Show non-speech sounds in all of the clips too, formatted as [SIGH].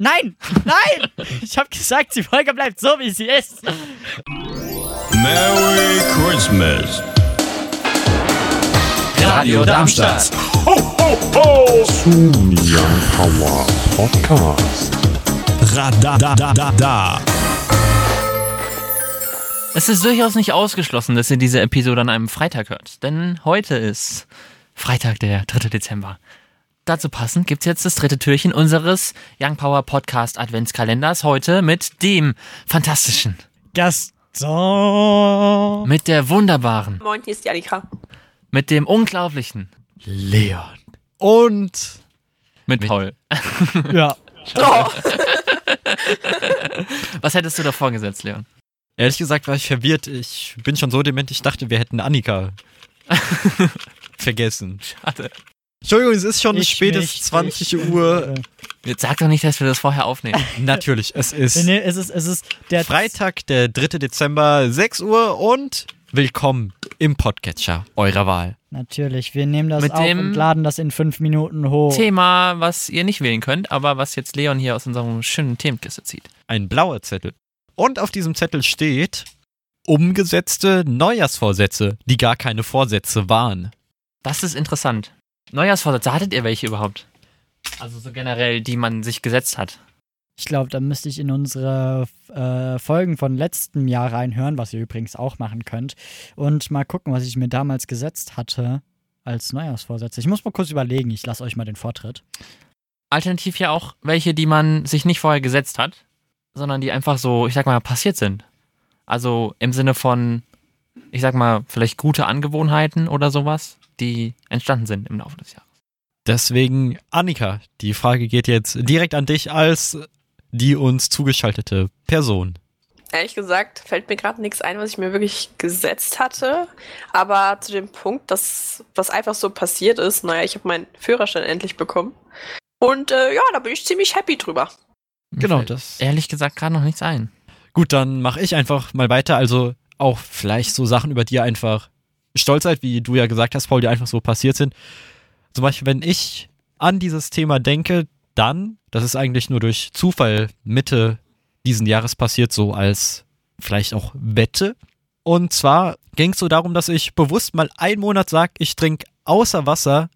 Nein! Nein! Ich habe gesagt, die Folge bleibt so, wie sie ist. Merry Christmas. Radio Darmstadt. Zoom Young Power Podcast. Radadadada. Es ist durchaus nicht ausgeschlossen, dass ihr diese Episode an einem Freitag hört. Denn heute ist Freitag, der 3. Dezember. Dazu passend gibt's jetzt das dritte Türchen unseres Young Power Podcast Adventskalenders. Heute mit dem fantastischen, Gaston. mit der wunderbaren, Moin, hier ist die Annika. mit dem unglaublichen, Leon. Und. mit Paul. [LAUGHS] Ja. Oh, [LAUGHS] Was hättest du da vorgesetzt, Leon? Ehrlich gesagt war ich verwirrt. Ich bin schon so dement, ich dachte, wir hätten Annika [LAUGHS] vergessen. Schade. Entschuldigung, es ist schon Ich spätes nicht, 20 ich- Uhr. Jetzt sag doch nicht, dass wir das vorher aufnehmen. [LAUGHS] Natürlich, es ist Nee, es ist, es ist der Freitag, der 3. Dezember, 6 Uhr und willkommen im Podcatcher eurer Wahl. Natürlich, wir nehmen das Mit auf dem und laden das in fünf Minuten hoch. Thema, was ihr nicht wählen könnt, aber was jetzt Leon hier aus unserem schönen Themenkiste zieht. Ein blauer Zettel. Und auf diesem Zettel steht umgesetzte Neujahrsvorsätze, die gar keine Vorsätze waren. Das ist interessant. Neujahrsvorsätze, hattet ihr welche überhaupt? Also so generell, die man sich gesetzt hat. Ich glaube, da müsste ich in unsere äh, Folgen von letztem Jahr reinhören, was ihr übrigens auch machen könnt. Und mal gucken, was ich mir damals gesetzt hatte als Neujahrsvorsätze. Ich muss mal kurz überlegen, ich lasse euch mal den Vortritt. Alternativ ja auch welche, die man sich nicht vorher gesetzt hat, sondern die einfach so, ich sag mal, passiert sind. Also im Sinne von, ich sag mal, vielleicht gute Angewohnheiten oder sowas, die entstanden sind im Laufe des Jahres. Deswegen, Annika, die Frage geht jetzt direkt an dich als die uns zugeschaltete Person. ehrlich gesagt fällt mir gerade nichts ein, was ich mir wirklich gesetzt hatte. Aber zu dem Punkt, dass was einfach so passiert ist, naja, ich habe meinen Führerschein endlich bekommen. Und äh, ja, da bin ich ziemlich happy drüber. Genau, fällt das- Ehrlich gesagt gerade noch nichts ein. Gut, dann mache ich einfach mal weiter. Also auch vielleicht so Sachen, über die ihr einfach stolz seid, wie du ja gesagt hast, Paul, die einfach so passiert sind. Zum Beispiel, wenn ich an dieses Thema denke, dann, das ist eigentlich nur durch Zufall Mitte diesen Jahres passiert, so als vielleicht auch Wette. Und zwar ging es so darum, dass ich bewusst mal einen Monat sage, ich trinke außer Wasser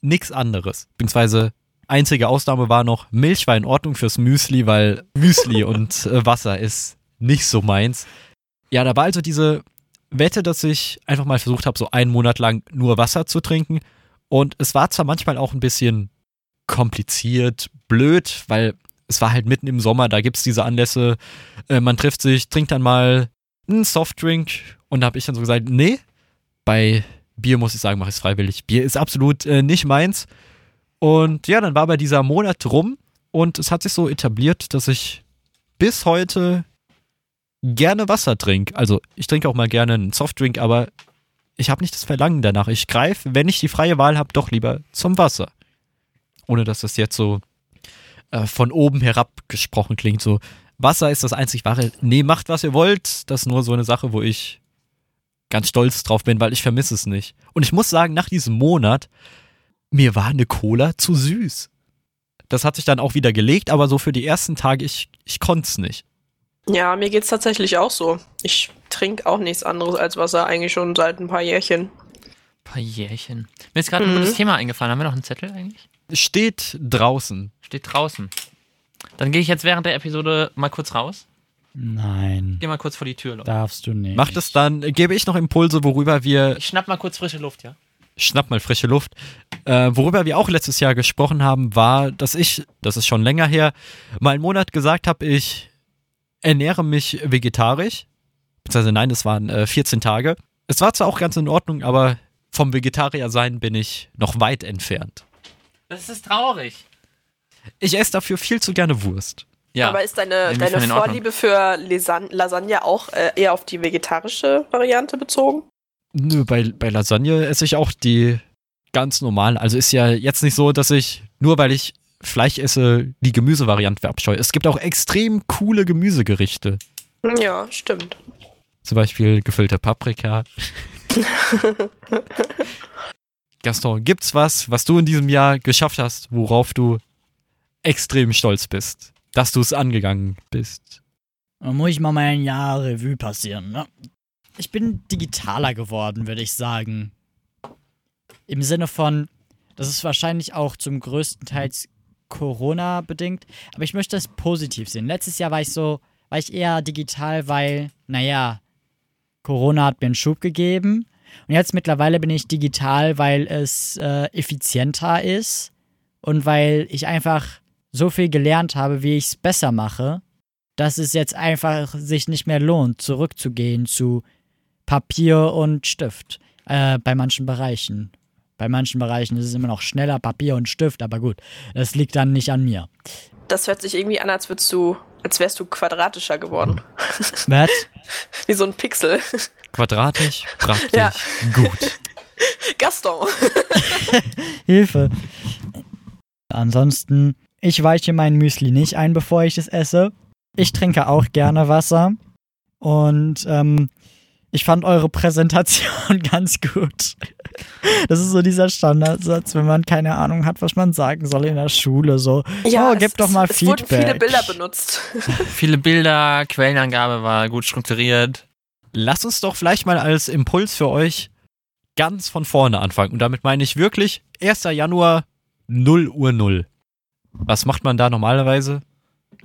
nichts anderes. Beziehungsweise einzige Ausnahme war noch Milch war in Ordnung fürs Müsli, weil Müsli [LAUGHS] und äh, Wasser ist nicht so meins. Ja, da war also diese Wette, dass ich einfach mal versucht habe, so einen Monat lang nur Wasser zu trinken. Und es war zwar manchmal auch ein bisschen kompliziert, blöd, weil es war halt mitten im Sommer, da gibt's diese Anlässe, äh, man trifft sich, trinkt dann mal einen Softdrink und da habe ich dann so gesagt, nee, bei Bier muss ich sagen, mache ich es freiwillig. Bier ist absolut äh, nicht meins. Und ja, dann war aber dieser Monat rum und es hat sich so etabliert, dass ich bis heute gerne Wasser trinke. Also ich trinke auch mal gerne einen Softdrink, aber ich habe nicht das Verlangen danach. Ich greife, wenn ich die freie Wahl habe, doch lieber zum Wasser. Ohne dass das jetzt so äh, von oben herab gesprochen klingt. So, Wasser ist das einzig wahre. Nee, macht was ihr wollt. Das ist nur so eine Sache, wo ich ganz stolz drauf bin, weil ich vermisse es nicht. Und ich muss sagen, nach diesem Monat, mir war eine Cola zu süß. Das hat sich dann auch wieder gelegt, aber so für die ersten Tage, ich, ich konnte es nicht. Ja, mir geht's tatsächlich auch so. Ich trinke auch nichts anderes als Wasser eigentlich schon seit ein paar Jährchen. paar Jährchen. Mir ist gerade ein Mhm. gutes Thema eingefallen. Haben wir noch einen Zettel eigentlich? Steht draußen. Steht draußen. Dann gehe ich jetzt während der Episode mal kurz raus. Nein, Geh mal kurz vor die Tür, Leute. darfst du nicht. Macht es dann, gebe ich noch Impulse, worüber wir, Ich schnapp mal kurz frische Luft, ja? schnapp mal frische Luft, äh, worüber wir auch letztes Jahr gesprochen haben, war, dass ich, das ist schon länger her, mal einen Monat gesagt habe, ich ernähre mich vegetarisch. Beziehungsweise nein, es waren äh, 14 Tage. Es war zwar auch ganz in Ordnung, aber vom Vegetarier sein bin ich noch weit entfernt. Das ist traurig. Ich esse dafür viel zu gerne Wurst. Ja. Aber ist deine, deine? Vorliebe für Lasagne, Lasagne auch äh, eher auf die vegetarische Variante bezogen? Nö, bei, bei Lasagne esse ich auch die ganz normalen. Also ist ja jetzt nicht so, dass ich, nur weil ich Fleisch esse, die Gemüsevariante verabscheue. Es gibt auch extrem coole Gemüsegerichte. Ja, stimmt. Zum Beispiel gefüllte Paprika. [LAUGHS] Gaston, gibt's was, was du in diesem Jahr geschafft hast, worauf du extrem stolz bist? dass du es angegangen bist. Dann muss ich mal mein Jahr Revue passieren. Ne? Ich bin digitaler geworden, würde ich sagen. Im Sinne von, das ist wahrscheinlich auch zum größten Teil Corona bedingt, aber ich möchte es positiv sehen. Letztes Jahr war ich so, war ich eher digital, weil, naja, Corona hat mir einen Schub gegeben. Und jetzt mittlerweile bin ich digital, weil es äh, effizienter ist und weil ich einfach so viel gelernt habe, wie ich es besser mache, dass es jetzt einfach sich nicht mehr lohnt, zurückzugehen zu Papier und Stift. Äh, bei manchen Bereichen. Bei manchen Bereichen ist es immer noch schneller Papier und Stift, aber gut, das liegt dann nicht an mir. Das hört sich irgendwie an, als würdest du, als wärst du quadratischer geworden. [LAUGHS] Was? [LAUGHS] Wie so ein Pixel. Quadratisch, praktisch, Ja. gut. [LAUGHS] Gaston. Hilfe. Ansonsten, ich weiche mein Müsli nicht ein, bevor ich es esse. Ich trinke auch gerne Wasser. Und ähm, ich fand eure Präsentation [LAUGHS] ganz gut. Das ist so dieser Standardsatz, wenn man keine Ahnung hat, was man sagen soll in der Schule. So, oh, gib es, doch mal es, es Feedback. wurden viele Bilder benutzt. [LAUGHS] Viele Bilder, Quellenangabe war gut strukturiert. Lass uns doch vielleicht mal als Impuls für euch ganz von vorne anfangen. Und damit meine ich wirklich 1. Januar 0 Uhr 0. Was macht man da normalerweise?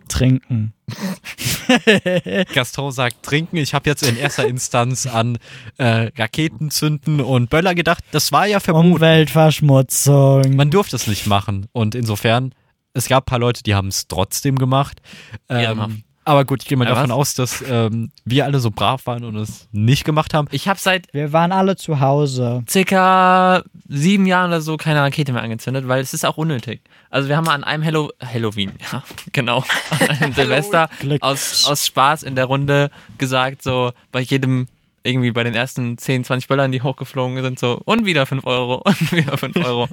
Trinken. [LAUGHS] Gaston sagt trinken. Ich habe jetzt in erster Instanz an äh, Raketen zünden und Böller gedacht. Das war ja verboten. Umweltverschmutzung. Man durfte es nicht machen. Und insofern, es gab ein paar Leute, die haben es trotzdem gemacht. Ähm, aber gut, ich gehe mal Ja, davon was? aus, dass ähm, wir alle so brav waren und es nicht gemacht haben. Ich habe seit Wir waren alle zu Hause. circa sieben Jahren oder so keine Rakete mehr angezündet, weil es ist auch unnötig. Also wir haben mal an einem Hallo Halloween, [LAUGHS] ja, genau, an einem Silvester aus, aus Spaß in der Runde gesagt, so bei jedem, irgendwie bei den ersten 10, 20 Böllern, die hochgeflogen sind, so und wieder 5 Euro [LAUGHS] und wieder 5 Euro.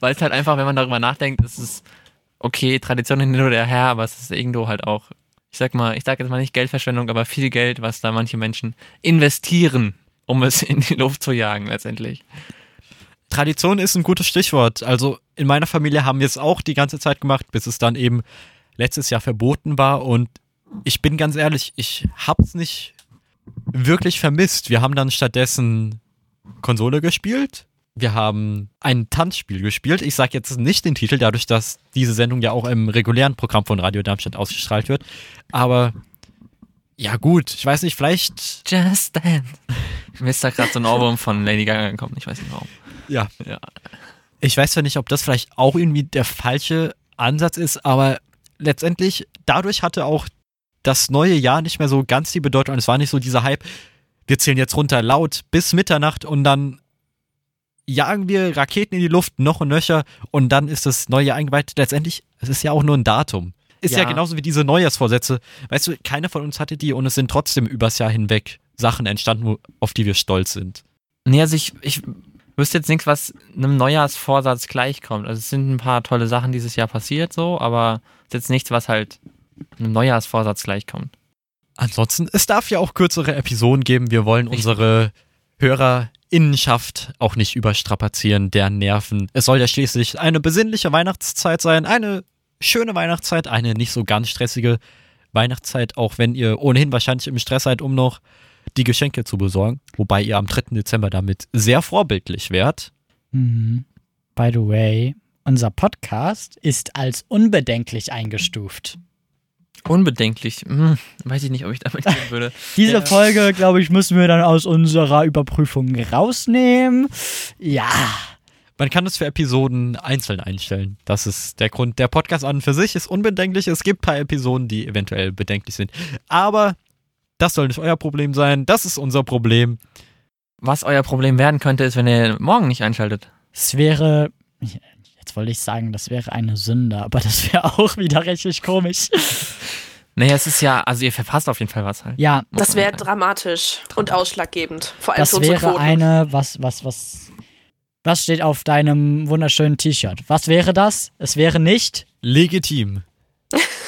weil es halt einfach, wenn man darüber nachdenkt, es ist okay, Tradition hin oder her, aber es ist irgendwo halt auch, ich sag mal, ich sag jetzt mal nicht Geldverschwendung, aber viel Geld, was da manche Menschen investieren, um es [LAUGHS] in die Luft zu jagen letztendlich. Tradition ist ein gutes Stichwort. Also in meiner Familie haben wir es auch die ganze Zeit gemacht, bis es dann eben letztes Jahr verboten war. Und ich bin ganz ehrlich, ich hab's nicht wirklich vermisst. Wir haben dann stattdessen Konsole gespielt. Wir haben ein Tanzspiel gespielt. Ich sage jetzt nicht den Titel, dadurch, dass diese Sendung ja auch im regulären Programm von Radio Darmstadt ausgestrahlt wird. Aber ja gut, ich weiß nicht, vielleicht Just Dance. Mir ist da gerade so ein Ohrwurm von Lady Gaga gekommen, ich weiß nicht warum. ja, Ja. Ich weiß zwar nicht, ob das vielleicht auch irgendwie der falsche Ansatz ist, aber letztendlich dadurch hatte auch das neue Jahr nicht mehr so ganz die Bedeutung. Es war nicht so dieser Hype, wir zählen jetzt runter laut bis Mitternacht und dann jagen wir Raketen in die Luft noch und nöcher und dann ist das neue Jahr eingeweiht. Letztendlich, es ist ja auch nur ein Datum. Ist ja. Ja. genauso wie diese Neujahrsvorsätze. Weißt du, keiner von uns hatte die und es sind trotzdem übers Jahr hinweg Sachen entstanden, auf die wir stolz sind. Nee, also ich, ich wüsste jetzt nichts, was einem Neujahrsvorsatz gleichkommt. Also es sind ein paar tolle Sachen dieses Jahr passiert so, aber es ist jetzt nichts, was halt einem Neujahrsvorsatz gleichkommt. Ansonsten, es darf ja auch kürzere Episoden geben. Wir wollen unsere HörerInnenschaft auch nicht überstrapazieren, deren Nerven. Es soll ja schließlich eine besinnliche Weihnachtszeit sein, eine schöne Weihnachtszeit, eine nicht so ganz stressige Weihnachtszeit, auch wenn ihr ohnehin wahrscheinlich im Stress seid, um noch die Geschenke zu besorgen. Wobei ihr am 3. Dezember damit sehr vorbildlich wärt. Mhm. By the way, unser Podcast ist als unbedenklich eingestuft. Unbedenklich. Hm, weiß ich nicht, ob ich damit [LAUGHS] gehen würde. Diese Ja. Folge, glaube ich, müssen wir dann aus unserer Überprüfung rausnehmen. Ja. Man kann es für Episoden einzeln einstellen. Das ist der Grund. Der Podcast an und für sich ist unbedenklich. Es gibt ein paar Episoden, die eventuell bedenklich sind. Aber das soll nicht euer Problem sein. Das ist unser Problem. Was euer Problem werden könnte, ist, wenn ihr morgen nicht einschaltet. Es wäre. Jetzt wollte ich sagen, das wäre eine Sünde, aber das wäre auch wieder richtig komisch. Naja, es ist ja, also ihr verpasst auf jeden Fall was halt. Ja, Das wäre dramatisch und ausschlaggebend. Vor allem das für unsere wäre Quoten. eine. Was, was, was. Was steht auf deinem wunderschönen T-Shirt? Was wäre das? Es wäre nicht. Legitim.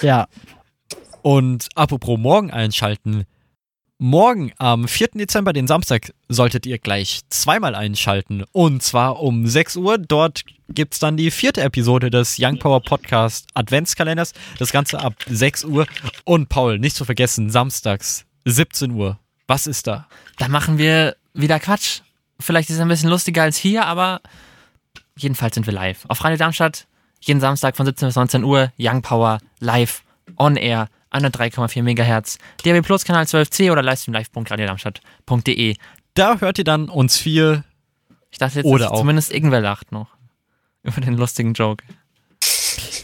Ja. Und apropos morgen einschalten. Morgen am 4. Dezember, den Samstag, solltet ihr gleich zweimal einschalten. Und zwar um 6 Uhr. Dort gibt's dann die vierte Episode des Young Power Podcast Adventskalenders. Das Ganze ab 6 Uhr. Und Paul, nicht zu vergessen, samstags 17 Uhr. Was ist da? Da machen wir wieder Quatsch. Vielleicht ist es ein bisschen lustiger als hier, aber jedenfalls sind wir live. Auf Radio Darmstadt, jeden Samstag von 17 bis 19 Uhr, Young Power live, on air, 103,4 Megahertz, DAB Plus Kanal 12c oder livestreamlive.radiodarmstadt.de. Da hört ihr dann uns vier. Ich dachte jetzt, Oder auch. zumindest irgendwer lacht noch. [LAUGHS] Über den lustigen Joke.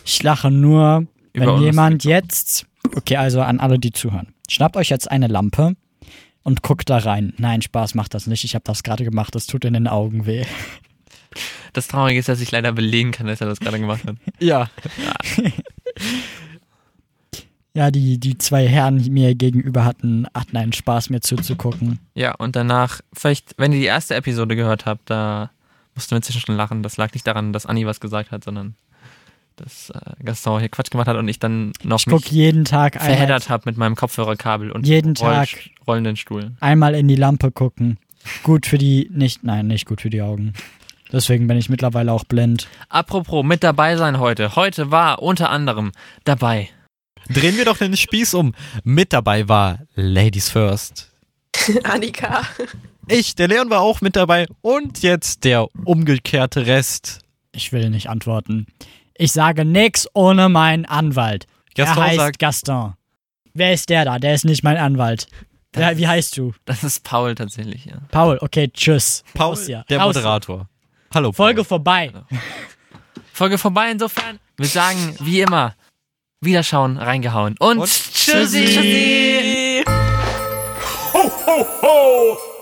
Ich lache nur, Über wenn jemand jetzt. Okay, also an alle, die zuhören. Schnappt euch jetzt eine Lampe und guckt da rein. Nein, Spaß macht das nicht. Ich habe das gerade gemacht. Das tut in den Augen weh. Das Traurige ist, dass ich leider belegen kann, dass er das gerade gemacht hat. Ja. Ja, die, die zwei Herren mir gegenüber hatten, hatten einen Spaß, mir zuzugucken. Ja, und danach, vielleicht, wenn ihr die erste Episode gehört habt, da mussten wir inzwischen schon lachen. Das lag nicht daran, dass Anni was gesagt hat, sondern dass äh, Gaston hier Quatsch gemacht hat und ich dann noch Ich mich jeden Tag verheddert habe mit meinem Kopfhörerkabel und Jeden Roll- Tag. rollenden Stuhl. einmal in die Lampe gucken. Gut für die, nicht, nein, nicht gut für die Augen. Deswegen bin ich mittlerweile auch blind. Apropos mit dabei sein heute. Heute war unter anderem dabei. Drehen wir doch den Spieß um. Mit dabei war Ladies First. [LAUGHS] Annika. Ich, der Leon war auch mit dabei. Und jetzt der umgekehrte Rest. Ich will nicht antworten. Ich sage nix ohne meinen Anwalt. Gaston er heißt sagt, Gaston. Wer ist der da? Der ist nicht mein Anwalt. Wer, wie heißt du? Das ist Paul tatsächlich, ja. Paul, okay, tschüss. Paul, hier. der. Moderator. Hallo. Paul. Folge vorbei. Folge vorbei insofern. Wir sagen, wie immer, Wiederschauen, reingehauen und, Und tschüssi. tschüssi. tschüssi. Ho, ho, ho!